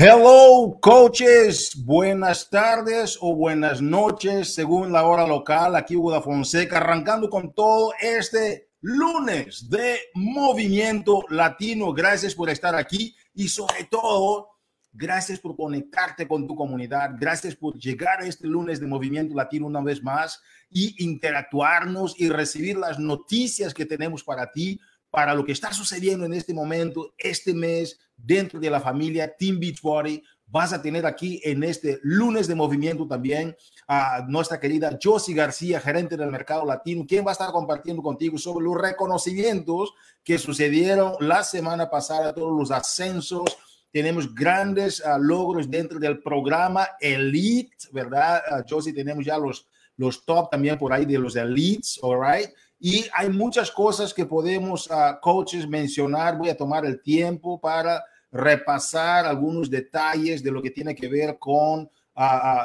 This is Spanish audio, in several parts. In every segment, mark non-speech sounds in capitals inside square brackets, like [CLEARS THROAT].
Hello, coaches. Buenas tardes o buenas noches, según la hora local. Aquí Hugo da Fonseca, arrancando con todo este lunes de Movimiento Latino. Gracias por estar aquí y sobre todo, gracias por conectarte con tu comunidad. Gracias por llegar a este lunes de Movimiento Latino una vez más y interactuarnos y recibir las noticias que tenemos para ti para lo que está sucediendo en este momento, este mes, dentro de la familia Team Beachbody. Vas a tener aquí en este lunes de movimiento también a nuestra querida Josie García, gerente del mercado latino, quien va a estar compartiendo contigo sobre los reconocimientos que sucedieron la semana pasada, todos los ascensos. Tenemos grandes uh, logros dentro del programa Elite, ¿verdad? Uh, Josie, tenemos ya los, los top también por ahí de los Elites, all right? Y hay muchas cosas que podemos, uh, coaches, mencionar. Voy a tomar el tiempo para repasar algunos detalles de lo que tiene que ver con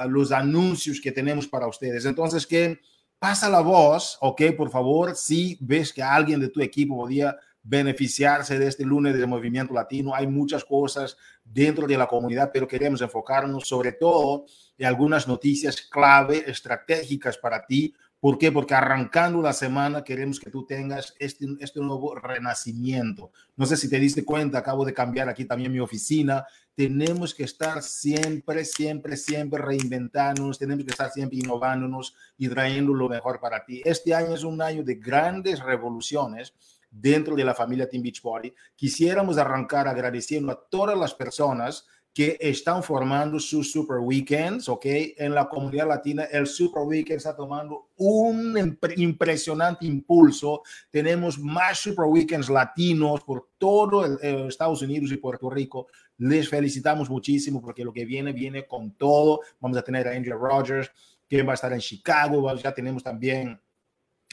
los anuncios que tenemos para ustedes. Entonces, que pasa la voz, ok, por favor, si ves que alguien de tu equipo podía beneficiarse de este lunes de movimiento latino. Hay muchas cosas dentro de la comunidad, pero queremos enfocarnos sobre todo en algunas noticias clave, estratégicas para ti, ¿Por qué? Porque arrancando la semana queremos que tú tengas este, este nuevo renacimiento. No sé si te diste cuenta, acabo de cambiar aquí también mi oficina. Tenemos que estar siempre, siempre, siempre reinventándonos, tenemos que estar siempre innovándonos y trayendo lo mejor para ti. Este año es un año de grandes revoluciones dentro de la familia Team Beachbody. Quisiéramos arrancar agradeciendo a todas las personas que están formando sus super weekends, ¿ok? En la comunidad latina, el super weekend está tomando un impresionante impulso. Tenemos más super weekends latinos por todo el, eh, Estados Unidos y Puerto Rico. Les felicitamos muchísimo porque lo que viene, viene con todo. Vamos a tener a Angela Rogers, que va a estar en Chicago. Ya tenemos también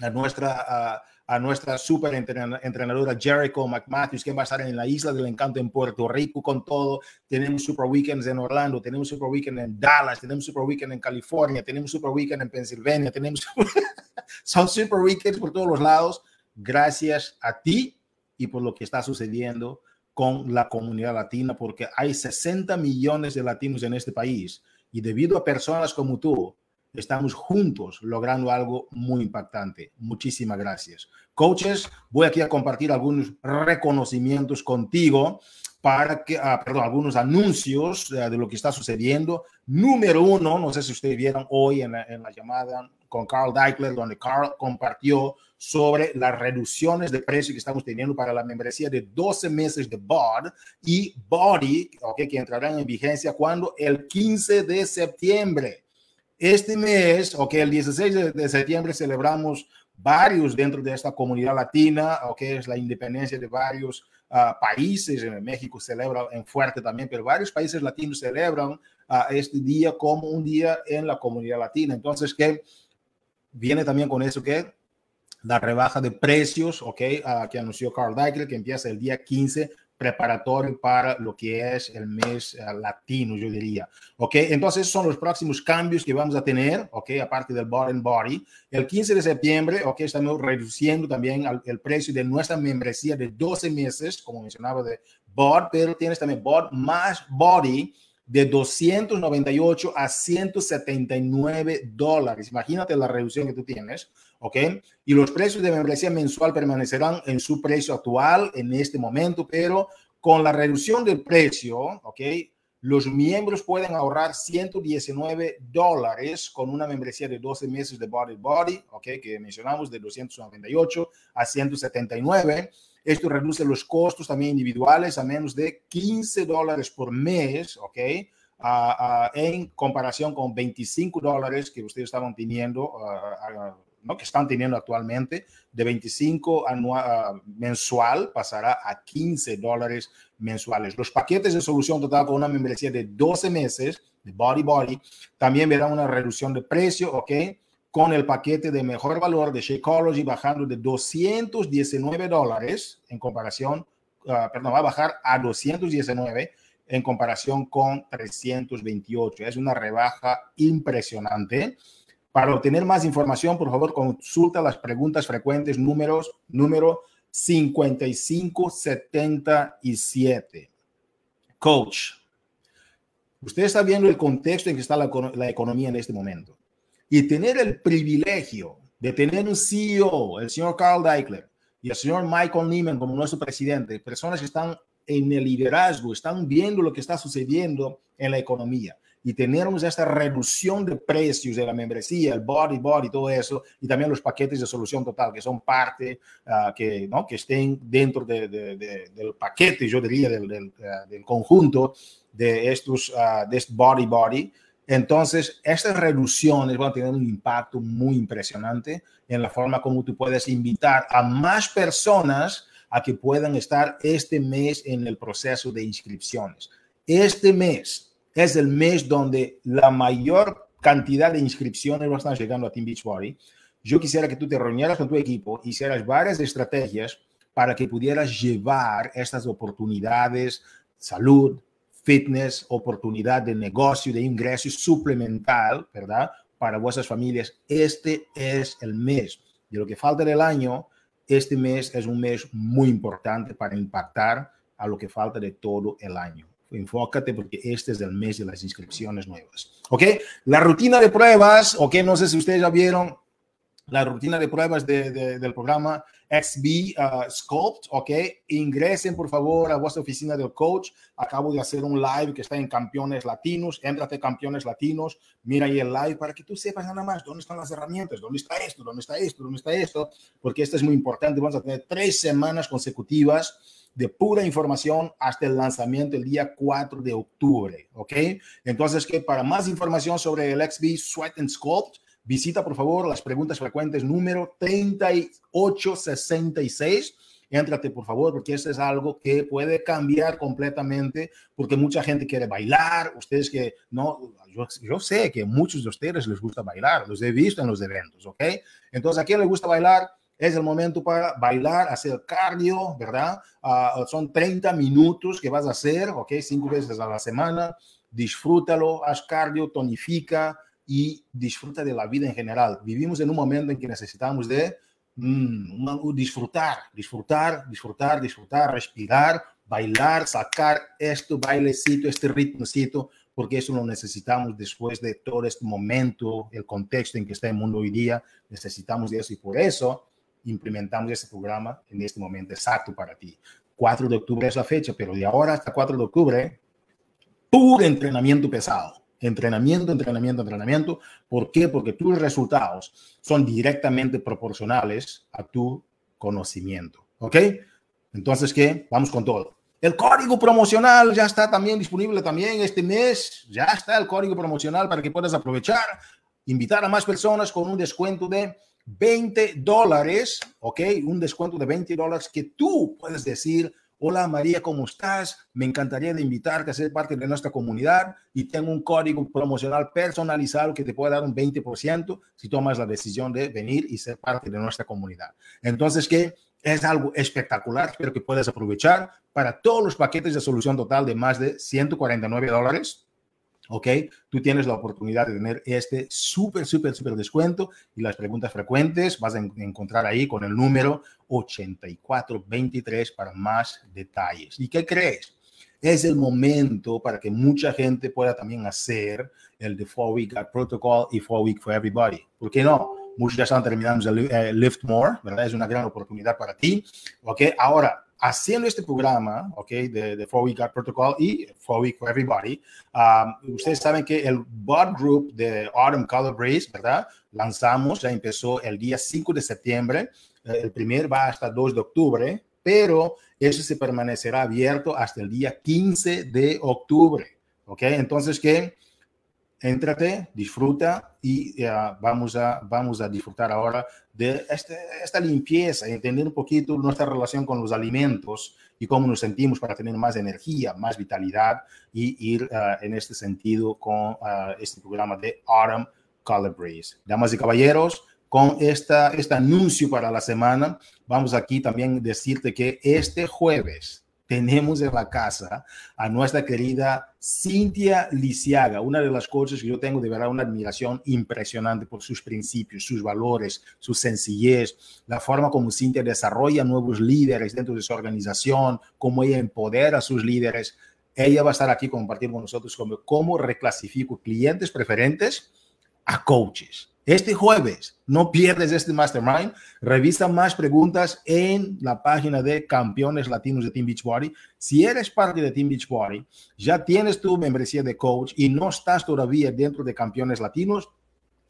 a nuestra nuestra super entrenadora Jericho McMatthews, que va a estar en la Isla del Encanto en Puerto Rico con todo. Tenemos Super Weekends en Orlando, tenemos Super Weekend en Dallas, tenemos Super Weekend en California, tenemos Super Weekend en Pensilvania, tenemos... [LAUGHS] Son Super Weekends por todos los lados. Gracias a ti y por lo que está sucediendo con la comunidad latina, porque hay 60 millones de latinos en este país y debido a personas como tú, estamos juntos logrando algo muy impactante. Muchísimas gracias. Coaches, voy aquí a compartir algunos reconocimientos contigo para que, ah, perdón, algunos anuncios de lo que está sucediendo. Número uno, no sé si ustedes vieron hoy en la, en la llamada con Carl Deichler, donde Carl compartió sobre las reducciones de precio que estamos teniendo para la membresía de 12 meses de BOD y Body, okay, que entrarán en vigencia cuando el 15 de septiembre. Este mes, ok, el 16 de, septiembre celebramos varios dentro de esta comunidad latina, ok, es la independencia de varios uh, países. En México celebra en fuerte también, pero varios países latinos celebran uh, este día como un día en la comunidad latina. Entonces, que viene también con eso que la rebaja de precios, ok, uh, que anunció Carl Deichler, que empieza el día 15 preparatorio para lo que es el mes uh, latino, yo diría. ¿Ok? Entonces, son los próximos cambios que vamos a tener, ¿ok? Aparte del Body and Body. El 15 de septiembre, ¿ok? Estamos reduciendo también el precio de nuestra membresía de 12 meses, como mencionaba, de BOD, pero tienes también BOD más Body de 298 a 179 dólares. Imagínate la reducción que tú tienes, ¿ok? Y los precios de membresía mensual permanecerán en su precio actual en este momento, pero con la reducción del precio, ¿ok? Los miembros pueden ahorrar 119 dólares con una membresía de 12 meses de Body Body, ¿ok? Que mencionamos de 298 a 179 esto reduce los costos también individuales a menos de 15 dólares por mes, ¿ok? Uh, uh, en comparación con 25 dólares que ustedes estaban teniendo ¿no? que están teniendo actualmente, de 25 anual, mensual pasará a 15 dólares mensuales. Los paquetes de solución total con una membresía de 12 meses de Body Body también verán una reducción de precio, ¿ok? Con el paquete de mejor valor de Shakeology bajando de 219 dólares en comparación, uh, perdón, va a bajar a 219 en comparación con 328. Es una rebaja impresionante. Para obtener más información, por favor, consulta las preguntas frecuentes números, número 5577. Coach, usted está viendo el contexto en que está la, la economía en este momento. Y tener el privilegio de tener un CEO, el señor Carl Deichler, y el señor Michael Neiman como nuestro presidente, personas que están en el liderazgo, están viendo lo que está sucediendo en la economía y tenemos esta reducción de precios de la membresía, el body, body, todo eso, y también los paquetes de solución total, que son parte, uh, que, ¿no? que estén dentro de, de, de, del paquete, yo diría, del, del, uh, del conjunto de estos, uh, de este body, body. Entonces, estas reducciones van a tener un impacto muy impresionante en la forma como tú puedes invitar a más personas a que puedan estar este mes en el proceso de inscripciones. Este mes es el mes donde la mayor cantidad de inscripciones van a estar llegando a Team Beachbody. Yo quisiera que tú te reunieras con tu equipo, hicieras varias estrategias para que pudieras llevar estas oportunidades, salud, fitness, oportunidad de negocio, de ingreso suplemental, ¿verdad? Para vuestras familias. Este es el mes. De lo que falta del año, este mes es un mes muy importante para impactar a lo que falta de todo el año. Enfócate porque este es el mes de las inscripciones nuevas. ¿Ok? La rutina de pruebas, ¿ok? No sé si ustedes ya vieron la rutina de pruebas de, de, del programa XB uh, Sculpt, ¿ok? Ingresen por favor a vuestra oficina del coach. Acabo de hacer un live que está en Campeones Latinos. Éntrate Campeones Latinos, mira ahí el live para que tú sepas nada más dónde están las herramientas, dónde está esto, dónde está esto, dónde está esto, porque esto es muy importante. Vamos a tener tres semanas consecutivas de pura información hasta el lanzamiento el día 4 de octubre, ¿ok? Entonces, que para más información sobre el XB Sweat and Sculpt, Visita, por favor, las preguntas frecuentes número 3866. Éntrate, por favor, porque esto es algo que puede cambiar completamente, porque mucha gente quiere bailar. Ustedes que no, yo, yo sé que muchos de ustedes les gusta bailar, los he visto en los eventos, ¿ok? Entonces, ¿a quién le gusta bailar? Es el momento para bailar, hacer cardio, ¿verdad? Uh, son 30 minutos que vas a hacer, ¿ok? Cinco veces a la semana. Disfrútalo, haz cardio, tonifica, y disfruta de la vida en general. Vivimos en un momento en que necesitamos de mm, disfrutar, disfrutar, disfrutar, disfrutar, respirar, bailar, sacar este bailecito, este ritmocito, porque eso lo necesitamos después de todo este momento, el contexto en que está el mundo hoy día, necesitamos de eso y por eso implementamos este programa en este momento exacto para ti. 4 de octubre es la fecha, pero de ahora hasta 4 de octubre, puro entrenamiento pesado entrenamiento, entrenamiento, entrenamiento. ¿Por qué? Porque tus resultados son directamente proporcionales a tu conocimiento. ¿Ok? Entonces, ¿qué? Vamos con todo. El código promocional ya está también disponible también este mes. Ya está el código promocional para que puedas aprovechar, invitar a más personas con un descuento de 20 dólares, ¿ok? Un descuento de 20 dólares que tú puedes decir, Hola María, ¿cómo estás? Me encantaría de invitarte a ser parte de nuestra comunidad y tengo un código promocional personalizado que te puede dar un 20% si tomas la decisión de venir y ser parte de nuestra comunidad. Entonces, ¿qué? Es algo espectacular, espero que puedas aprovechar para todos los paquetes de solución total de más de 149 dólares ¿ok? Tú tienes la oportunidad de tener este súper, súper, súper descuento y las preguntas frecuentes vas a encontrar ahí con el número 8423 para más detalles. ¿Y qué crees? Es el momento para que mucha gente pueda también hacer el de 4 Week Protocol y 4 Week for Everybody. ¿Por qué no? Muchos ya están terminando el eh, Lift More, ¿verdad? Es una gran oportunidad para ti. ¿Ok? Ahora, haciendo este programa, ¿ok? De, de Four Week Protocol y Four Week for Everybody, um, ustedes saben que el bot group de Autumn Color Breeze, ¿verdad? Lanzamos, ya empezó el día 5 de septiembre, eh, el primer va hasta 2 de octubre, pero eso se permanecerá abierto hasta el día 15 de octubre, ¿ok? Entonces, ¿qué? Éntrate, disfruta y vamos, a, vamos a disfrutar ahora de este, esta limpieza, entender un poquito nuestra relación con los alimentos y cómo nos sentimos para tener más energía, más vitalidad y ir ah, en este sentido con ah, este programa de Autumn Color. Damas y caballeros, con esta, este anuncio para la semana, vamos aquí también decirte que este jueves tenemos en la casa a nuestra querida Cintia Lisiaga, una de las cosas que yo tengo de verdad una admiración impresionante por sus principios, sus valores, su sencillez, la forma como Cintia desarrolla nuevos líderes dentro de su organización, cómo ella empodera a sus líderes. Ella va a estar aquí compartiendo con nosotros cómo, cómo reclasifico clientes preferentes a coaches. Este jueves, no pierdes este mastermind. Revisa más preguntas en la página de Campeones Latinos de Team Beachbody. Si eres parte de Team Beachbody, ya tienes tu membresía de coach y no estás todavía dentro de Campeones Latinos,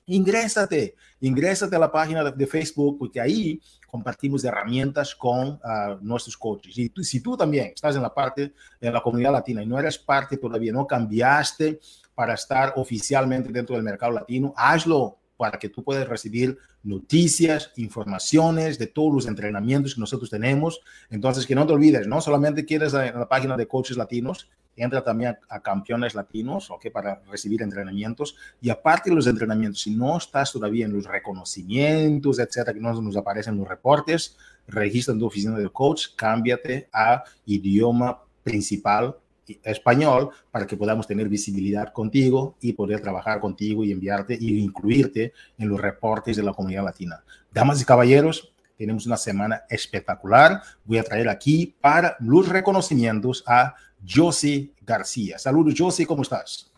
ingrésate, ingrésate a la página de, Facebook porque ahí compartimos herramientas con ah, nuestros coaches. Y si tú también estás en la parte de la comunidad latina y no eres parte todavía, no cambiaste para estar oficialmente dentro del mercado latino, hazlo para que tú puedas recibir noticias, informaciones de todos los entrenamientos que nosotros tenemos. Entonces, que no te olvides, no solamente quieres la página de coaches latinos, entra también a, campeones latinos, ¿ok? Para recibir entrenamientos. Y aparte de los entrenamientos, si no estás todavía en los reconocimientos, etcétera, que no nos aparecen los reportes, registra en tu oficina de coach, cámbiate a idioma principal español para que podamos tener visibilidad contigo y poder trabajar contigo y enviarte y incluirte en los reportes de la comunidad latina. Damas y caballeros, tenemos una semana espectacular. Voy a traer aquí para los reconocimientos a Josie García. Saludos, Josie, ¿cómo estás?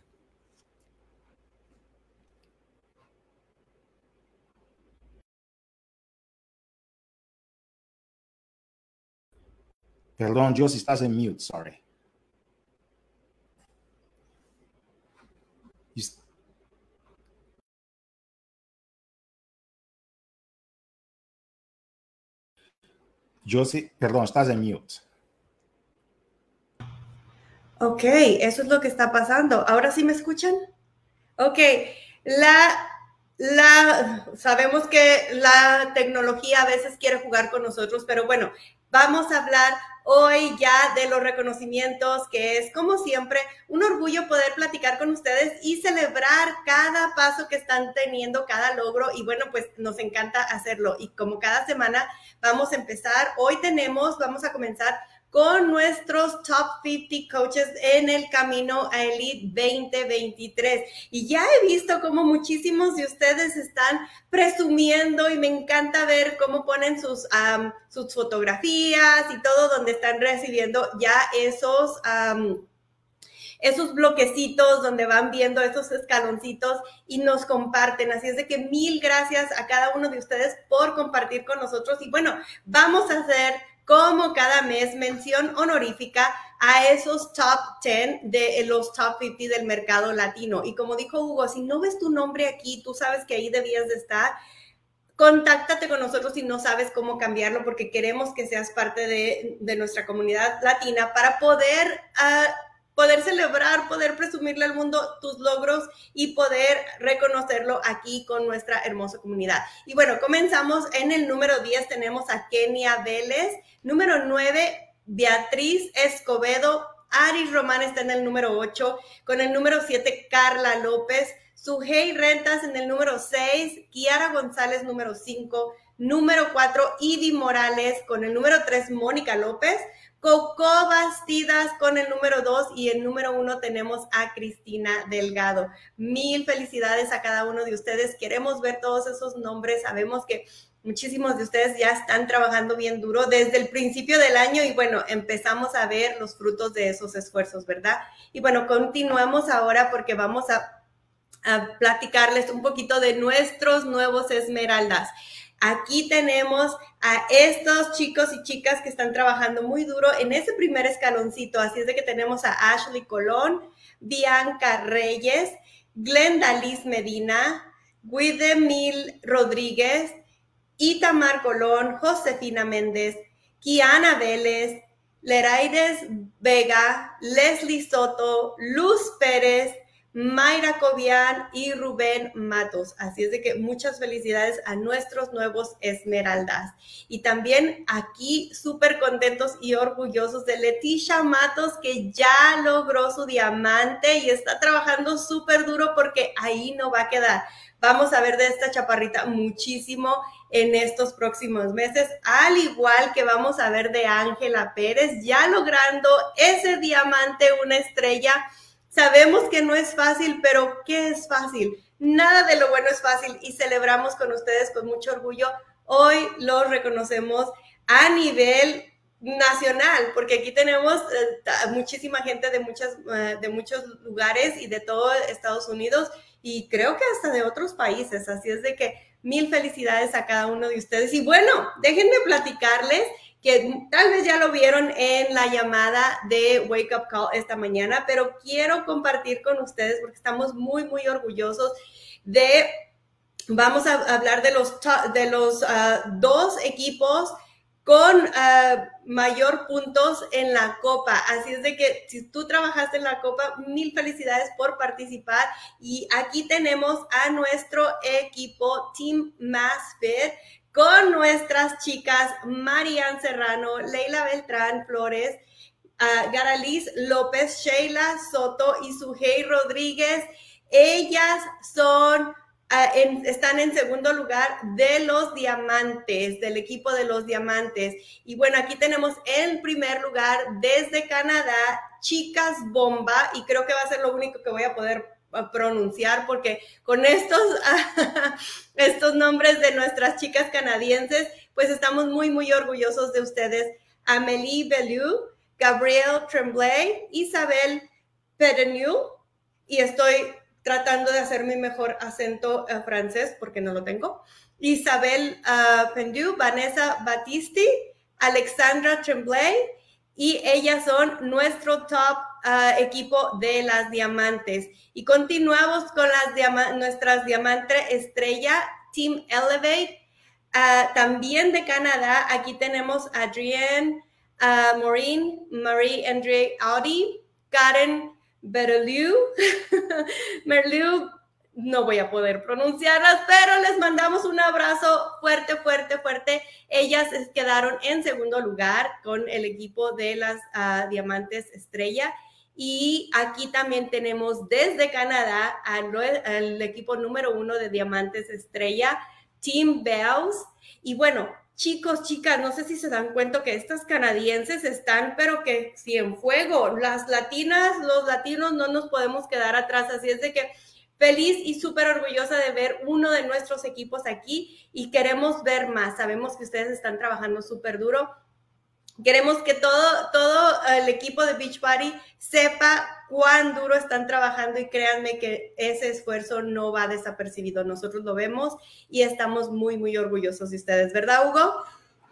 Perdón, Josie, estás en mute, sorry. Josie, perdón, estás en mute. Ok, eso es lo que está pasando. ¿Ahora sí me escuchan? Ok, la, la, sabemos que la tecnología a veces quiere jugar con nosotros, pero bueno, vamos a hablar hoy ya de los reconocimientos, que es como siempre un orgullo poder platicar con ustedes y celebrar cada paso que están teniendo, cada logro. Y bueno, pues nos encanta hacerlo. Y como cada semana vamos a empezar, hoy tenemos, vamos a comenzar con nuestros top 50 coaches en el camino a Elite 2023. Y ya he visto cómo muchísimos de ustedes están presumiendo y me encanta ver cómo ponen sus, sus fotografías y todo donde están recibiendo ya esos... esos bloquecitos donde van viendo esos escaloncitos y nos comparten. Así es de que mil gracias a cada uno de ustedes por compartir con nosotros. Y bueno, vamos a hacer como cada mes mención honorífica a esos top 10 de los top 50 del mercado latino. Y como dijo Hugo, si no ves tu nombre aquí, tú sabes que ahí debías de estar. Contáctate con nosotros si no sabes cómo cambiarlo, porque queremos que seas parte de, nuestra comunidad latina para poder uh, poder celebrar, poder presumirle al mundo tus logros y poder reconocerlo aquí con nuestra hermosa comunidad. Y bueno, comenzamos en el número 10, tenemos a Kenia Vélez, número 9, Beatriz Escobedo, Aris Román está en el número 8, con el número 7, Carla López, Sujei Rentas en el número 6, Kiara González número 5, número 4, Ivy Morales, con el número 3, Mónica López, Coco Bastidas con el número dos y el número uno tenemos a Cristina Delgado. Mil felicidades a cada uno de ustedes. Queremos ver todos esos nombres. Sabemos que muchísimos de ustedes ya están trabajando bien duro desde el principio del año y bueno, empezamos a ver los frutos de esos esfuerzos, ¿verdad? Y bueno, continuamos ahora porque vamos a, a platicarles un poquito de nuestros nuevos esmeraldas. Aquí tenemos a estos chicos y chicas que están trabajando muy duro en ese primer escaloncito. Así es de que tenemos a Ashley Colón, Bianca Reyes, Glenda Liz Medina, Guidemil Rodríguez, Itamar Colón, Josefina Méndez, Kiana Vélez, Leraides Vega, Leslie Soto, Luz Pérez, Mayra Cobian y Rubén Matos. Así es de que muchas felicidades a nuestros nuevos Esmeraldas. Y también aquí súper contentos y orgullosos de Leticia Matos que ya logró su diamante y está trabajando súper duro porque ahí no va a quedar. Vamos a ver de esta chaparrita muchísimo en estos próximos meses, al igual que vamos a ver de Ángela Pérez ya logrando ese diamante, una estrella Sabemos que no es fácil, pero ¿qué es fácil? Nada de lo bueno es fácil y celebramos con ustedes con mucho orgullo. Hoy lo reconocemos a nivel nacional, porque aquí tenemos eh, muchísima gente de, muchas, eh, de muchos lugares y de todo Estados Unidos y creo que hasta de otros países. Así es de que mil felicidades a cada uno de ustedes. Y bueno, déjenme platicarles que tal vez ya lo vieron en la llamada de Wake Up Call esta mañana, pero quiero compartir con ustedes porque estamos muy, muy orgullosos de, vamos a hablar de los, de los ah, dos equipos con ah, mayor puntos en la copa. Así es de que si tú trabajaste en la copa, mil felicidades por participar. Y aquí tenemos a nuestro equipo Team Fit con nuestras chicas Marian Serrano, Leila Beltrán Flores, uh, Garaliz López, Sheila Soto y Sujei Rodríguez. Ellas son, ah, están en segundo lugar de los diamantes, del equipo de los diamantes. Y bueno, aquí tenemos en primer lugar desde Canadá, Chicas Bomba, y creo que va a ser lo único que voy a poder pronunciar porque con estos, [LAUGHS] estos nombres de nuestras chicas canadienses, pues estamos muy, muy orgullosos de ustedes. Amélie Bellew, Gabrielle Tremblay, Isabel Pedenu, y estoy tratando de hacer mi mejor acento eh, francés porque no lo tengo. Isabel uh, Pendu, Vanessa Battisti, Alexandra Tremblay, y ellas son nuestro top uh, equipo de las diamantes. Y continuamos con las nuestras diamantes estrella, Team Elevate, uh, también de Canadá. Aquí tenemos a Adrienne Maureen, Marie Andre Audi, Karen Berliu, Merliu [LAUGHS] no voy a poder pronunciarlas, pero les mandamos un abrazo fuerte, fuerte, fuerte. Ellas quedaron en segundo lugar con el equipo de las ah, Diamantes Estrella. Y aquí también tenemos desde Canadá al, equipo número uno de Diamantes Estrella, Team Bells. Y bueno, chicos, chicas, no sé si se dan cuenta que estas canadienses están, pero que si en fuego, las latinas, los latinos no nos podemos quedar atrás. Así es de que feliz y súper orgullosa de ver uno de nuestros equipos aquí y queremos ver más. Sabemos que ustedes están trabajando súper duro. Queremos que todo, todo el equipo de Beach Party sepa cuán duro están trabajando y créanme que ese esfuerzo no va desapercibido. Nosotros lo vemos y estamos muy, muy orgullosos de ustedes, ¿verdad, Hugo?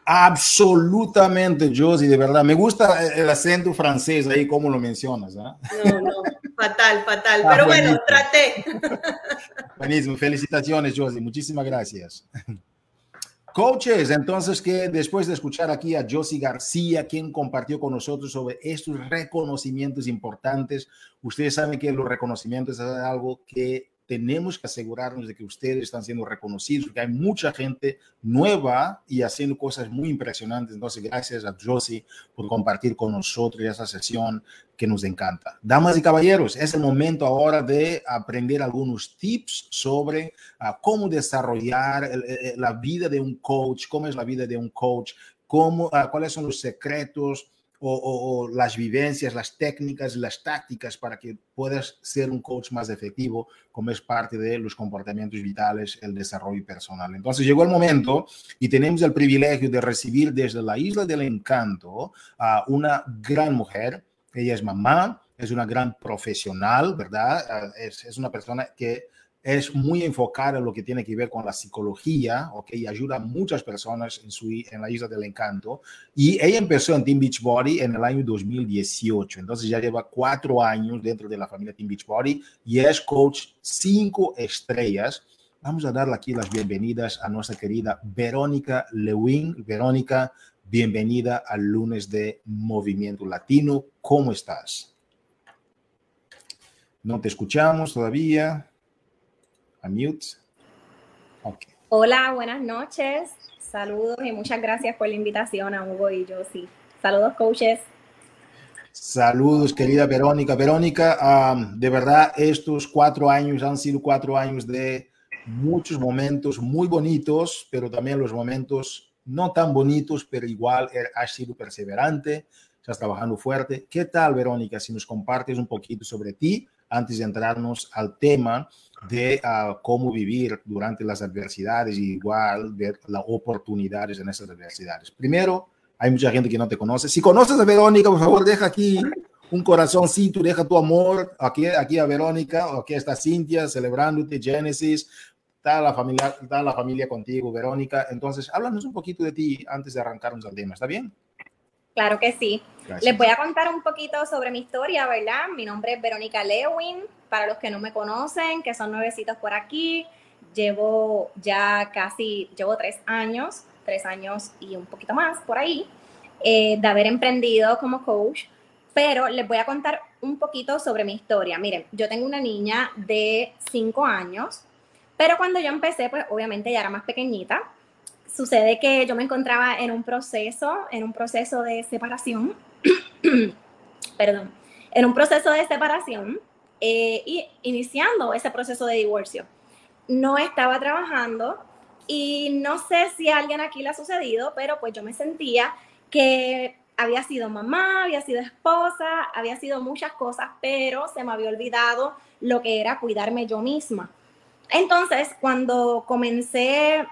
Absolutamente, Josie, de verdad. Me gusta el acento francés ahí, como lo mencionas. ¿ah? No, no, fatal, fatal. Ah, Pero bueno, traté. Buenísimo, felicitaciones, Josie. Muchísimas gracias. Coaches, entonces que después de escuchar aquí a Josie García, quien compartió con nosotros sobre estos reconocimientos importantes, ustedes saben que los reconocimientos es algo que tenemos que asegurarnos de que ustedes están siendo reconocidos, porque hay mucha gente nueva y haciendo cosas muy impresionantes. Entonces, gracias a Josie por compartir con nosotros esa sesión que nos encanta. Damas y caballeros, es el momento ahora de aprender algunos tips sobre ah, cómo desarrollar la vida de un coach, cómo es la vida de un coach, cómo, uh, cuáles son los secretos o, las vivencias, las técnicas, las tácticas para que puedas ser un coach más efectivo, como es parte de los comportamientos vitales, el desarrollo personal. Entonces llegó el momento y tenemos el privilegio de recibir desde la Isla del Encanto a una gran mujer. Ella es mamá, es una gran profesional, ¿verdad? Es, es una persona que es muy enfocada en lo que tiene que ver con la psicología, ¿ok? Y ayuda a muchas personas en, su, en la Isla del Encanto. Y ella empezó en Team Beachbody en el año 2018. Entonces ya lleva cuatro años dentro de la familia Team Beachbody y es coach cinco estrellas. Vamos a darle aquí las bienvenidas a nuestra querida Verónica Lewin. Verónica, bienvenida al lunes de Movimiento Latino. ¿Cómo estás? No te escuchamos todavía. A mute. Hola, buenas noches. Saludos y muchas gracias por la invitación a Hugo y Josie. Saludos, coaches. Saludos, querida Verónica. Verónica, de verdad, estos cuatro años han sido cuatro años de muchos momentos muy bonitos, pero también los momentos no tan bonitos, pero igual er, has sido perseverante, estás trabajando fuerte. ¿Qué tal, Verónica, si nos compartes un poquito sobre ti antes de entrarnos al tema de ah, cómo vivir durante las adversidades igual ver las oportunidades en esas adversidades? Primero, hay mucha gente que no te conoce. Si conoces a Verónica, por favor, deja aquí un corazoncito, deja tu amor aquí, aquí a Verónica, aquí está Cintia celebrándote, Genesis, está la familia, está la familia contigo, Verónica. Entonces, háblanos un poquito de ti antes de arrancarnos al tema, ¿está bien? Claro que sí. Les voy a contar un poquito sobre mi historia, ¿verdad? Mi nombre es Verónica Lewin, para los que no me conocen, que son nuevecitos por aquí. Llevo ya casi, llevo tres años tres años y un poquito más por ahí, eh, de haber emprendido como coach, pero les voy a contar un poquito sobre mi historia. Miren, yo tengo una niña de cinco años, pero cuando yo empecé, pues obviamente ya era más pequeñita. Sucede que yo me encontraba en un proceso, en un proceso de separación, [CLEARS THROAT] perdón, en un proceso de separación eh, y iniciando ese proceso de divorcio. No estaba trabajando, y no sé si alguien aquí le ha sucedido, pero pues yo me sentía que había sido mamá, había sido esposa, había sido muchas cosas, pero se me había olvidado lo que era cuidarme yo misma. Entonces, cuando comencé,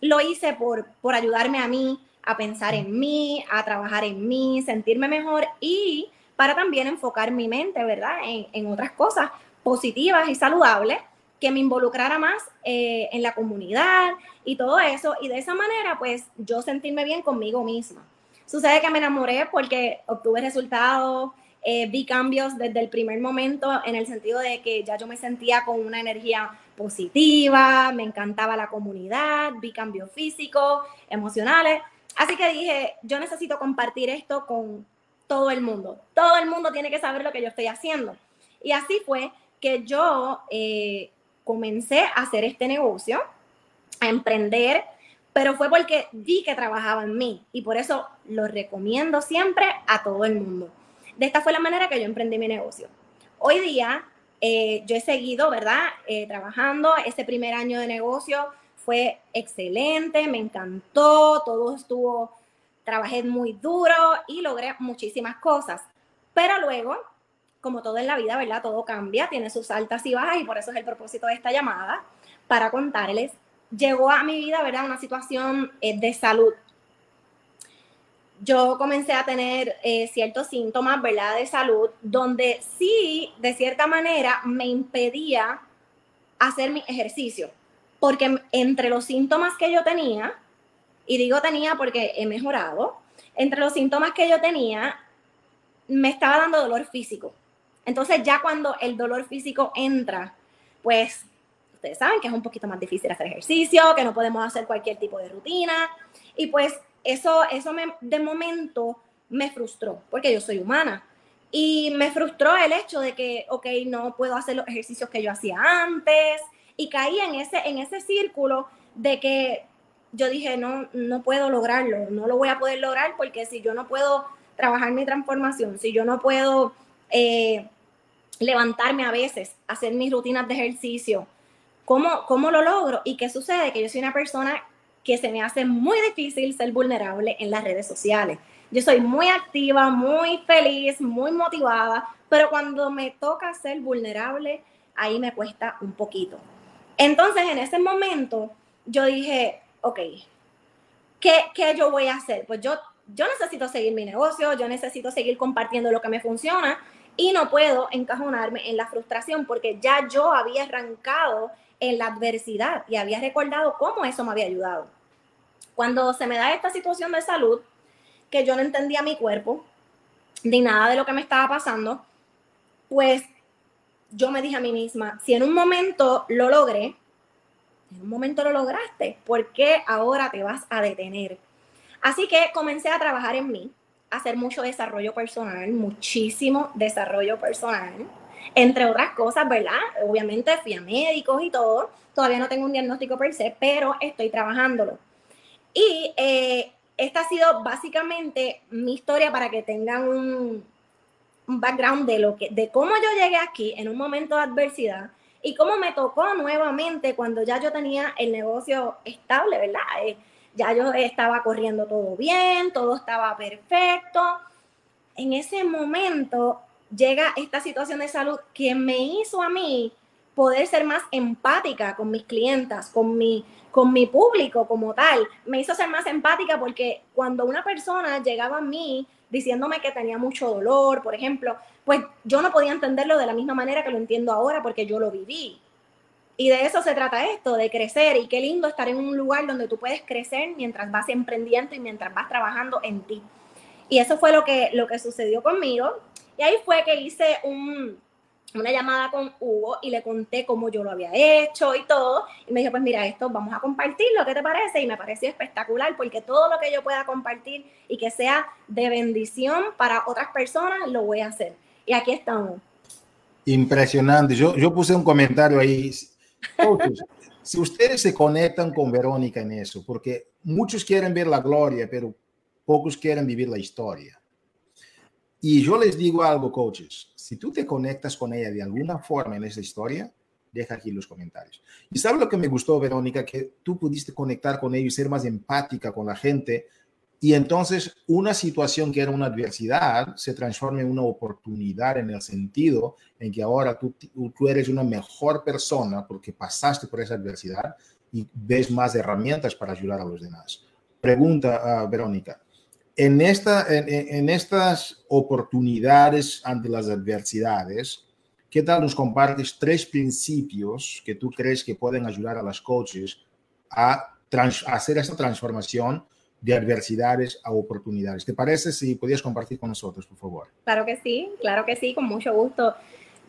lo hice por, por ayudarme a mí, a pensar en mí, a trabajar en mí, sentirme mejor y para también enfocar mi mente, ¿verdad? En, en otras cosas positivas y saludables que me involucrara más eh, en la comunidad y todo eso. Y de esa manera, pues yo sentirme bien conmigo misma. Sucede que me enamoré porque obtuve resultados, eh, vi cambios desde el primer momento en el sentido de que ya yo me sentía con una energía positiva, me encantaba la comunidad, vi cambios físicos, emocionales. Así que dije, yo necesito compartir esto con todo el mundo. Todo el mundo tiene que saber lo que yo estoy haciendo. Y así fue que yo eh, comencé a hacer este negocio, a emprender, pero fue porque vi que trabajaba en mí y por eso lo recomiendo siempre a todo el mundo. De esta fue la manera que yo emprendí mi negocio. Hoy día eh, yo he seguido, ¿verdad? Eh, trabajando. Este primer año de negocio fue excelente, me encantó, todo estuvo, trabajé muy duro y logré muchísimas cosas. Pero luego como todo en la vida, ¿verdad? Todo cambia, tiene sus altas y bajas y por eso es el propósito de esta llamada, para contarles. Llegó a mi vida, ¿verdad? Una situación eh, de salud. Yo comencé a tener eh, ciertos síntomas, ¿verdad? De salud, donde sí, de cierta manera, me impedía hacer mi ejercicio. Porque entre los síntomas que yo tenía, y digo tenía porque he mejorado, entre los síntomas que yo tenía, me estaba dando dolor físico. Entonces ya cuando el dolor físico entra, pues ustedes saben que es un poquito más difícil hacer ejercicio, que no podemos hacer cualquier tipo de rutina. Y pues eso, eso me, de momento me frustró, porque yo soy humana. Y me frustró el hecho de que, ok, no puedo hacer los ejercicios que yo hacía antes. Y caí en ese, en ese círculo de que yo dije, no, no puedo lograrlo, no lo voy a poder lograr porque si yo no puedo trabajar mi transformación, si yo no puedo eh, levantarme a veces, hacer mis rutinas de ejercicio. ¿Cómo, ¿Cómo lo logro? ¿Y qué sucede? Que yo soy una persona que se me hace muy difícil ser vulnerable en las redes sociales. Yo soy muy activa, muy feliz, muy motivada, pero cuando me toca ser vulnerable, ahí me cuesta un poquito. Entonces, en ese momento, yo dije, ok, ¿qué, qué yo voy a hacer? Pues yo, yo necesito seguir mi negocio, yo necesito seguir compartiendo lo que me funciona y no puedo encajonarme en la frustración porque ya yo había arrancado en la adversidad y había recordado cómo eso me había ayudado. Cuando se me da esta situación de salud, que yo no entendía mi cuerpo, ni nada de lo que me estaba pasando, pues yo me dije a mí misma, si en un momento lo logré, en un momento lo lograste, ¿por qué ahora te vas a detener? Así que comencé a trabajar en mí, hacer mucho desarrollo personal, muchísimo desarrollo personal. Entre otras cosas, ¿verdad? Obviamente fui a médicos y todo, todavía no tengo un diagnóstico per se, pero estoy trabajándolo. Y eh, esta ha sido básicamente mi historia para que tengan un, un background de, lo que, de cómo yo llegué aquí en un momento de adversidad y cómo me tocó nuevamente cuando ya yo tenía el negocio estable, ¿verdad? Eh, ya yo estaba corriendo todo bien, todo estaba perfecto. En ese momento llega esta situación de salud que me hizo a mí poder ser más empática con mis clientas, con mi, con mi público como tal. Me hizo ser más empática porque cuando una persona llegaba a mí diciéndome que tenía mucho dolor, por ejemplo, pues yo no podía entenderlo de la misma manera que lo entiendo ahora porque yo lo viví. Y de eso se trata esto, de crecer. Y qué lindo estar en un lugar donde tú puedes crecer mientras vas emprendiendo y mientras vas trabajando en ti. Y eso fue lo que, lo que sucedió conmigo. Y ahí fue que hice un, una llamada con Hugo y le conté cómo yo lo había hecho y todo. Y me dijo, pues mira, esto vamos a compartirlo, ¿qué te parece? Y me pareció espectacular porque todo lo que yo pueda compartir y que sea de bendición para otras personas, lo voy a hacer. Y aquí estamos. Impresionante. Yo, yo puse un comentario ahí. si ustedes se conectan con Verónica en eso, porque muchos quieren ver la gloria, pero pocos quieren vivir la historia. Y yo les digo algo, coaches, si tú te conectas con ella de alguna forma en esa historia, deja aquí los comentarios. Y sabes lo que me gustó, Verónica, que tú pudiste conectar con ella y ser más empática con la gente. Y entonces una situación que era una adversidad se transforma en una oportunidad en el sentido en que ahora tú, tú eres una mejor persona porque pasaste por esa adversidad y ves más herramientas para ayudar a los demás. Pregunta, uh, Verónica, en, esta, en, estas oportunidades ante las adversidades, ¿qué tal nos compartes tres principios que tú crees que pueden ayudar a las coaches a, hacer esta transformación de adversidades a oportunidades? ¿Te parece si podías compartir con nosotros, por favor? Claro que sí, claro que sí, con mucho gusto.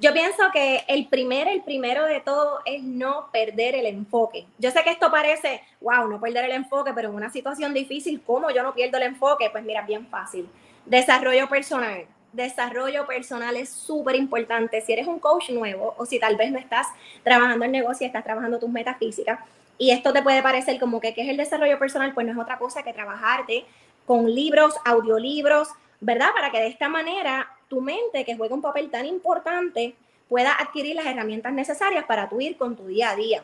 Yo pienso que el primer, el primero de todo es no perder el enfoque. Yo sé que esto parece, wow, no perder el enfoque, pero en una situación difícil, ¿cómo yo no pierdo el enfoque? Pues mira, bien fácil. Desarrollo personal. Desarrollo personal es súper importante. Si eres un coach nuevo o si tal vez no estás trabajando en negocio, estás trabajando tus metas físicas y esto te puede parecer como que ¿qué es el desarrollo personal? Pues no es otra cosa que trabajarte con libros, audiolibros, ¿verdad? Para que de esta manera tu mente, que juega un papel tan importante, pueda adquirir las herramientas necesarias para tu ir con tu día a día.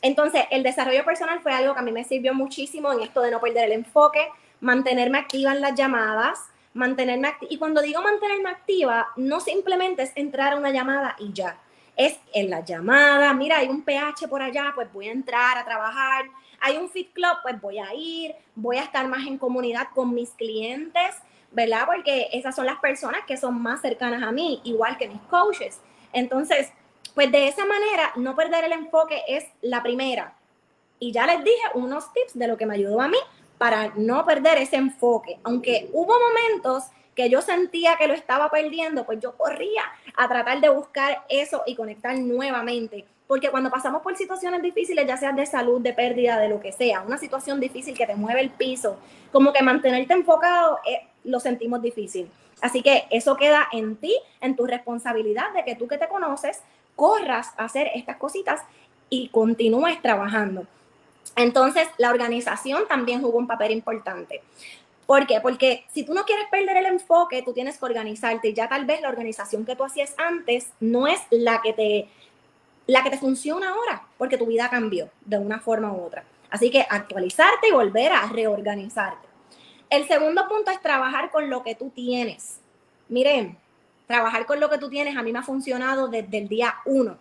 Entonces, el desarrollo personal fue algo que a mí me sirvió muchísimo en esto de no perder el enfoque, mantenerme activa en las llamadas, mantenerme activa. Y cuando digo mantenerme activa, no simplemente es entrar a una llamada y ya. Es en la llamada, mira, hay un PH por allá, pues voy a entrar a trabajar. Hay un Fit Club, pues voy a ir, voy a estar más en comunidad con mis clientes ¿verdad? Porque esas son las personas que son más cercanas a mí, igual que mis coaches. Entonces, pues de esa manera, no perder el enfoque es la primera. Y ya les dije unos tips de lo que me ayudó a mí para no perder ese enfoque. Aunque hubo momentos que yo sentía que lo estaba perdiendo, pues yo corría a tratar de buscar eso y conectar nuevamente. Porque cuando pasamos por situaciones difíciles, ya sean de salud, de pérdida, de lo que sea, una situación difícil que te mueve el piso, como que mantenerte enfocado eh, lo sentimos difícil. Así que eso queda en ti, en tu responsabilidad de que tú que te conoces, corras a hacer estas cositas y continúes trabajando. Entonces, la organización también jugó un papel importante. ¿Por qué? Porque si tú no quieres perder el enfoque, tú tienes que organizarte ya tal vez la organización que tú hacías antes no es la que te la que te funciona ahora, porque tu vida cambió de una forma u otra. Así que actualizarte y volver a reorganizarte. El segundo punto es trabajar con lo que tú tienes. Miren, trabajar con lo que tú tienes a mí me ha funcionado desde el día uno.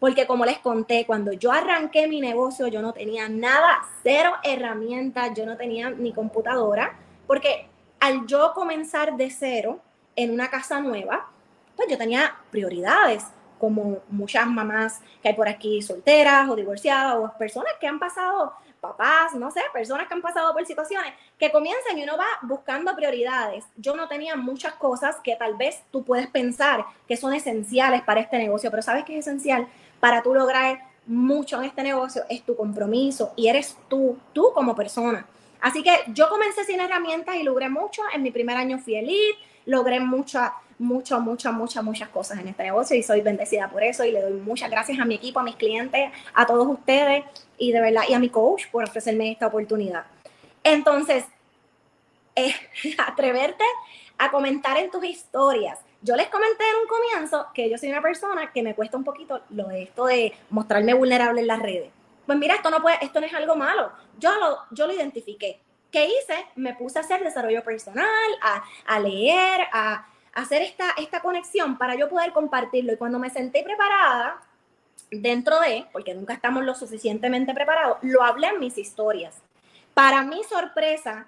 Porque como les conté, cuando yo arranqué mi negocio, yo no tenía nada, cero herramientas, yo no tenía ni computadora, porque al yo comenzar de cero en una casa nueva, pues yo tenía prioridades como muchas mamás que hay por aquí solteras o divorciadas o personas que han pasado, papás, no sé, personas que han pasado por situaciones que comienzan y uno va buscando prioridades. Yo no tenía muchas cosas que tal vez tú puedes pensar que son esenciales para este negocio, pero sabes que es esencial para tú lograr mucho en este negocio es tu compromiso y eres tú, tú como persona. Así que yo comencé sin herramientas y logré mucho. En mi primer año fui elite, logré mucha, muchas, muchas, muchas, muchas cosas en este negocio y soy bendecida por eso y le doy muchas gracias a mi equipo, a mis clientes, a todos ustedes y de verdad, y a mi coach por ofrecerme esta oportunidad. Entonces, eh, [LAUGHS] atreverte a comentar en tus historias. Yo les comenté en un comienzo que yo soy una persona que me cuesta un poquito lo de esto de mostrarme vulnerable en las redes. Pues mira, esto no puede, esto no es algo malo. Yo lo, yo lo identifiqué. ¿Qué hice? Me puse a hacer desarrollo personal, a, leer, a, hacer esta, esta conexión para yo poder compartirlo. Y cuando me senté preparada, dentro de, porque nunca estamos lo suficientemente preparados, lo hablé en mis historias. Para mi sorpresa,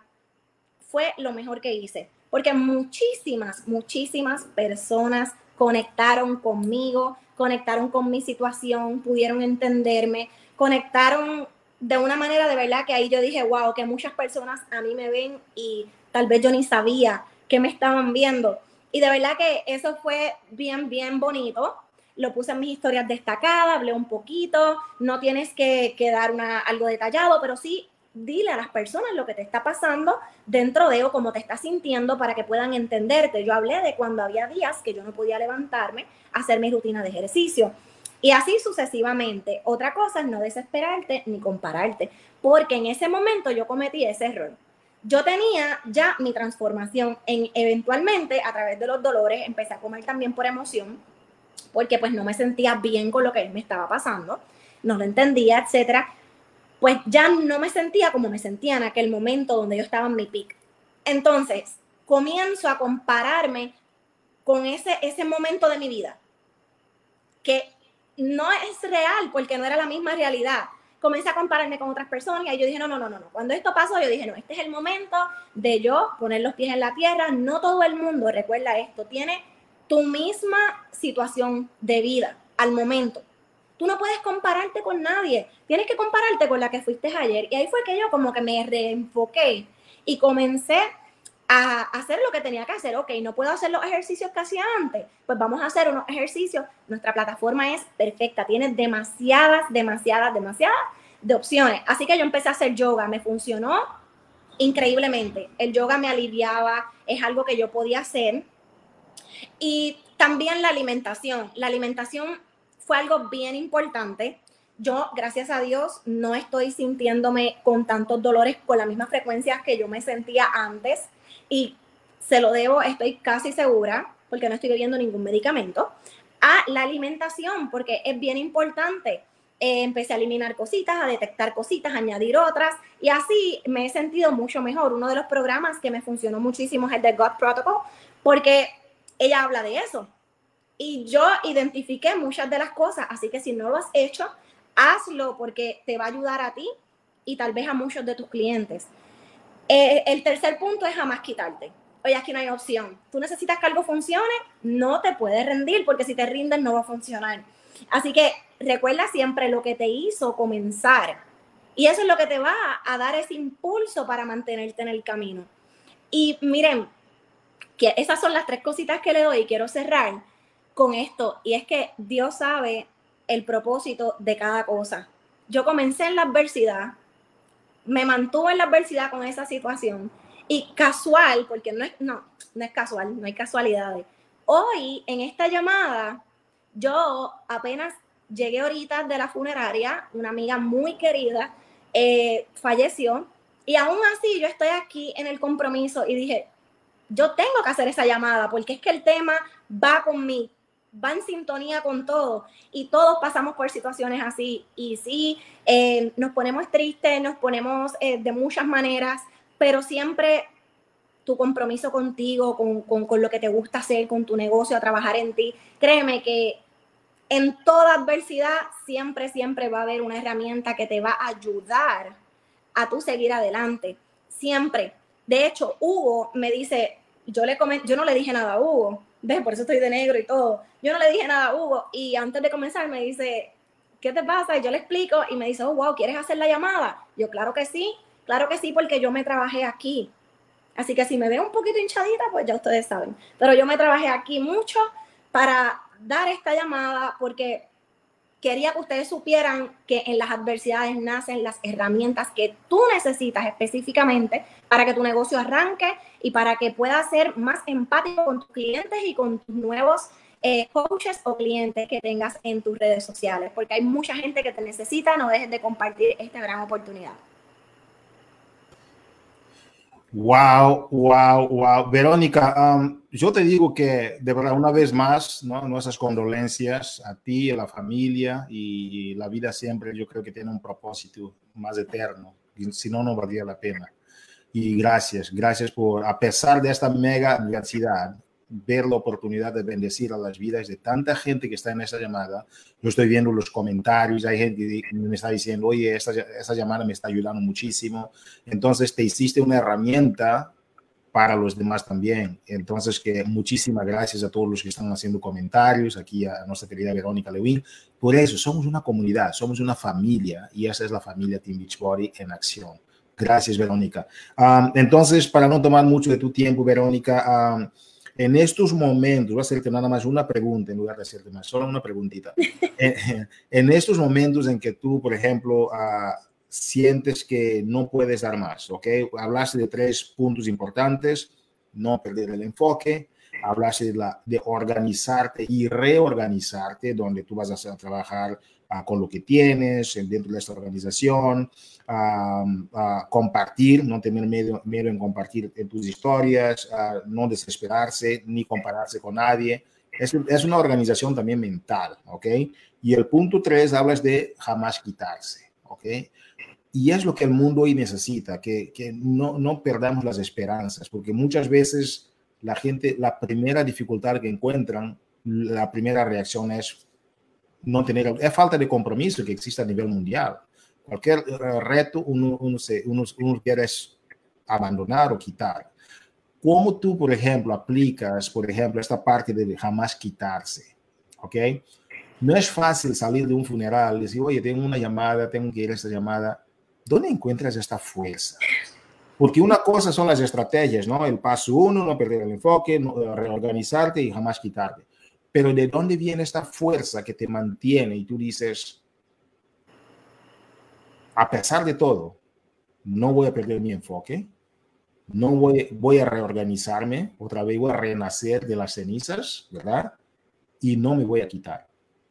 fue lo mejor que hice, porque muchísimas, muchísimas personas conectaron conmigo, conectaron con mi situación, pudieron entenderme, conectaron de una manera de verdad que ahí yo dije, wow, que muchas personas a mí me ven y tal vez yo ni sabía que me estaban viendo. Y de verdad que eso fue bien, bien bonito. Lo puse en mis historias destacadas, hablé un poquito. No tienes que, que dar una, algo detallado, pero sí dile a las personas lo que te está pasando dentro de o cómo te estás sintiendo para que puedan entenderte. Yo hablé de cuando había días que yo no podía levantarme a hacer mi rutina de ejercicio. Y así sucesivamente. Otra cosa es no desesperarte ni compararte, porque en ese momento yo cometí ese error. Yo tenía ya mi transformación en eventualmente a través de los dolores empecé a comer también por emoción, porque pues no me sentía bien con lo que me estaba pasando, no lo entendía, etcétera. Pues ya no me sentía como me sentía en aquel momento donde yo estaba en mi pic. Entonces, comienzo a compararme con ese, ese momento de mi vida que no es real porque no era la misma realidad. Comencé a compararme con otras personas y yo dije, no, no, no, no, no. Cuando esto pasó, yo dije, no, este es el momento de yo poner los pies en la tierra. No todo el mundo, recuerda esto, tiene tu misma situación de vida al momento. Tú no puedes compararte con nadie. Tienes que compararte con la que fuiste ayer. Y ahí fue que yo como que me reenfoqué y comencé a hacer lo que tenía que hacer. Ok, no puedo hacer los ejercicios que hacía antes. Pues vamos a hacer unos ejercicios. Nuestra plataforma es perfecta, tiene demasiadas, demasiadas, demasiadas de opciones. Así que yo empecé a hacer yoga, me funcionó increíblemente. El yoga me aliviaba, es algo que yo podía hacer. Y también la alimentación. La alimentación fue algo bien importante. Yo, gracias a Dios, no estoy sintiéndome con tantos dolores con la misma frecuencia que yo me sentía antes y se lo debo, estoy casi segura, porque no estoy bebiendo ningún medicamento, a la alimentación, porque es bien importante. Eh, empecé a eliminar cositas, a detectar cositas, a añadir otras, y así me he sentido mucho mejor. Uno de los programas que me funcionó muchísimo es el de God Protocol, porque ella habla de eso. Y yo identifiqué muchas de las cosas, así que si no lo has hecho, hazlo porque te va a ayudar a ti y tal vez a muchos de tus clientes. Eh, el tercer punto es jamás quitarte. Oye, aquí no hay opción. Tú necesitas que algo funcione, no te puedes rendir porque si te rindes no va a funcionar. Así que recuerda siempre lo que te hizo comenzar. Y eso es lo que te va a dar ese impulso para mantenerte en el camino. Y miren, que esas son las tres cositas que le doy y quiero cerrar con esto. Y es que Dios sabe el propósito de cada cosa. Yo comencé en la adversidad, me mantuve en la adversidad con esa situación y casual, porque no es, no, no es casual, no hay casualidades. Hoy en esta llamada, yo apenas llegué ahorita de la funeraria, una amiga muy querida eh, falleció y aún así yo estoy aquí en el compromiso y dije, yo tengo que hacer esa llamada porque es que el tema va con mí, va en sintonía con todo y todos pasamos por situaciones así y sí, eh, nos ponemos tristes, nos ponemos eh, de muchas maneras, pero siempre tu compromiso contigo, con, con, con, lo que te gusta hacer, con tu negocio, a trabajar en ti, créeme que en toda adversidad siempre, siempre va a haber una herramienta que te va a ayudar a tú seguir adelante, siempre. De hecho, Hugo me dice, yo, le yo no le dije nada a Hugo, ¿ves? Por eso estoy de negro y todo. Yo no le dije nada a Hugo y antes de comenzar me dice, ¿qué te pasa? Y yo le explico y me dice, oh, wow, ¿quieres hacer la llamada? Yo, claro que sí, claro que sí, porque yo me trabajé aquí. Así que si me veo un poquito hinchadita, pues ya ustedes saben. Pero yo me trabajé aquí mucho para dar esta llamada porque quería que ustedes supieran que en las adversidades nacen las herramientas que tú necesitas específicamente para que tu negocio arranque y para que puedas ser más empático con tus clientes y con tus nuevos eh, coaches o clientes que tengas en tus redes sociales, porque hay mucha gente que te necesita, no dejes de compartir esta gran oportunidad. Wow, wow, wow. Verónica, um, yo te digo que de verdad una vez más, ¿no? nuestras condolencias a ti, a la familia y la vida siempre yo creo que tiene un propósito más eterno, si no, no valdría la pena. Y gracias, gracias por, a pesar de esta mega adversidad, ver la oportunidad de bendecir a las vidas de tanta gente que está en esa llamada. Yo estoy viendo los comentarios, hay gente que me está diciendo, oye, esta, esta llamada me está ayudando muchísimo. Entonces te hiciste una herramienta para los demás también. Entonces, que muchísimas gracias a todos los que están haciendo comentarios, aquí a nuestra querida Verónica Lewin. Por eso, somos una comunidad, somos una familia y esa es la familia Team Beachbody en acción. Gracias, Verónica. Um, entonces, para no tomar mucho de tu tiempo, Verónica, um, en estos momentos, voy a hacerte nada más una pregunta en lugar de hacerte más, solo una preguntita. [LAUGHS] en, estos momentos en que tú, por ejemplo, uh, sientes que no puedes dar más, ¿ok? Hablaste de tres puntos importantes, no perder el enfoque, hablaste de, la, de organizarte y reorganizarte, donde tú vas a, trabajar uh, con lo que tienes dentro de esta organización, compartir, no tener miedo, miedo, en compartir en tus historias, no desesperarse ni compararse con nadie. Es, es, una organización también mental, ¿ok? Y el punto tres hablas de jamás quitarse, ¿ok? Y es lo que el mundo hoy necesita, que, que no, no perdamos las esperanzas, porque muchas veces la gente, la primera dificultad que encuentran, la primera reacción es no tener, es falta de compromiso que existe a nivel mundial cualquier eh, reto uno, uno, se, uno, uno quiere abandonar o quitar. ¿Cómo tú, por ejemplo, aplicas, por ejemplo, esta parte de jamás quitarse? ¿Ok? No es fácil salir de un funeral y decir, oye, tengo una llamada, tengo que ir a esta llamada. ¿Dónde encuentras esta fuerza? Porque una cosa son las estrategias, ¿no? El paso uno, no perder el enfoque, no, reorganizarte y jamás quitarte. Pero ¿de dónde viene esta fuerza que te mantiene y tú dices, a pesar de todo, no voy a perder mi enfoque, no voy, voy a reorganizarme, otra vez voy a renacer de las cenizas, ¿verdad? Y no me voy a quitar.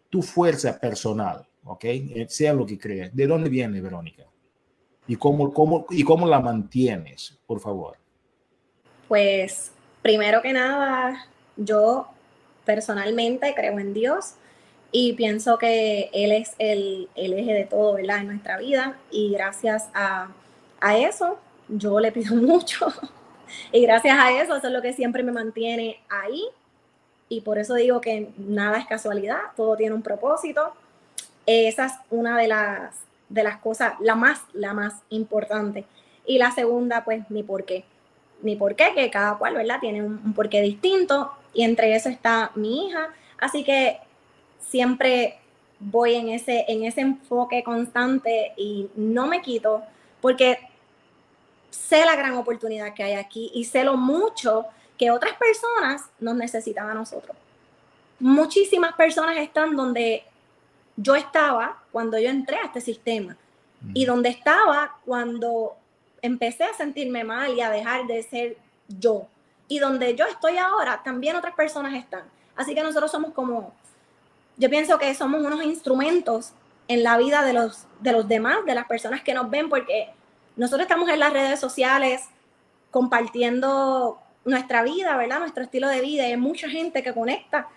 Tu fuerza personal, ¿ok? Eh, sea lo que creas. ¿De dónde viene, Verónica? ¿Y cómo, cómo, ¿Y cómo la mantienes, por favor? Pues, primero que nada, yo personalmente creo en Dios y pienso que Él es el, eje de todo, ¿verdad? En nuestra vida y gracias a, eso yo le pido [LAUGHS] mucho y gracias a eso eso es lo que siempre me mantiene ahí y por eso digo que nada es casualidad, todo tiene un propósito. Esa es una de las, de las cosas, la más, la más importante. Y la segunda, pues, mi por qué. Mi por qué, que cada cual, ¿verdad? Tiene un, un porqué distinto y entre eso está mi hija. Así que siempre voy en ese, en ese enfoque constante y no me quito porque sé la gran oportunidad que hay aquí y sé lo mucho que otras personas nos necesitan a nosotros. Muchísimas personas están donde yo estaba cuando yo entré a este sistema y donde estaba cuando empecé a sentirme mal y a dejar de ser yo. Y donde yo estoy ahora, también otras personas están. Así que nosotros somos como yo pienso que somos unos instrumentos en la vida de los, de los demás, de las personas que nos ven, porque nosotros estamos en las redes sociales compartiendo nuestra vida, ¿verdad? Nuestro estilo de vida y hay mucha gente que conecta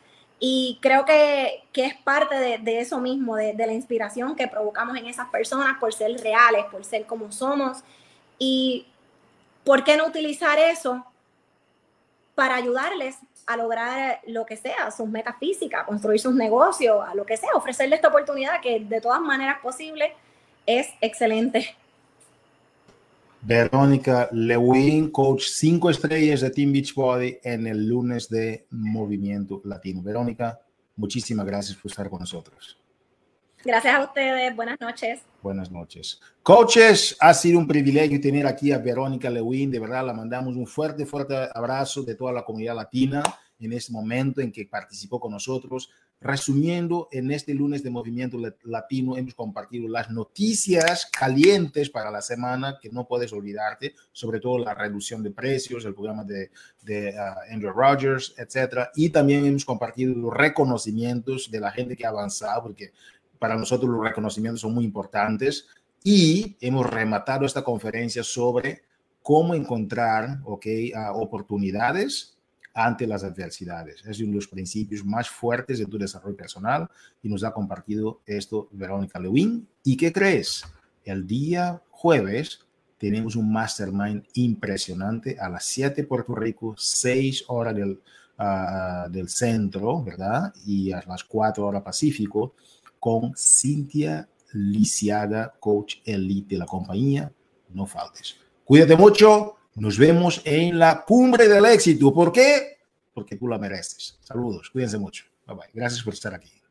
y creo que, es parte de, eso mismo, de, de, la inspiración que provocamos en esas personas por ser reales, por ser como somos. Y ¿por qué no utilizar eso para ayudarles a lograr lo que sea, sus metas físicas, construir sus negocios, a lo que sea, ofrecerle esta oportunidad que de todas maneras posible es excelente. Verónica Lewin, coach 5 estrellas de Team Beachbody en el lunes de Movimiento Latino. Verónica, muchísimas gracias por estar con nosotros. Gracias a ustedes. Buenas noches. Buenas noches. Coaches, ha sido un privilegio tener aquí a Verónica Lewin. De verdad, la mandamos un fuerte, fuerte abrazo de toda la comunidad latina en este momento en que participó con nosotros. Resumiendo, en este lunes de Movimiento Latino hemos compartido las noticias calientes para la semana que no puedes olvidarte, sobre todo la reducción de precios, el programa de, uh, Andrew Rogers, etcétera. Y también hemos compartido los reconocimientos de la gente que ha avanzado, porque para nosotros los reconocimientos son muy importantes. Y hemos rematado esta conferencia sobre cómo encontrar okay, uh, oportunidades ante las adversidades. Es uno de los principios más fuertes de tu desarrollo personal y nos ha compartido esto Verónica Lewin. ¿Y qué crees? El día jueves tenemos un mastermind impresionante a las 7 Puerto Rico, 6 horas del, uh, del centro, ¿verdad? Y a las 4 horas Pacífico con Cintia Lisiaga, coach elite de la compañía. No faltes. Cuídate mucho. Nos vemos en la cumbre del éxito. ¿Por qué? Porque tú la mereces. Saludos. Cuídense mucho. Bye bye. Gracias por estar aquí.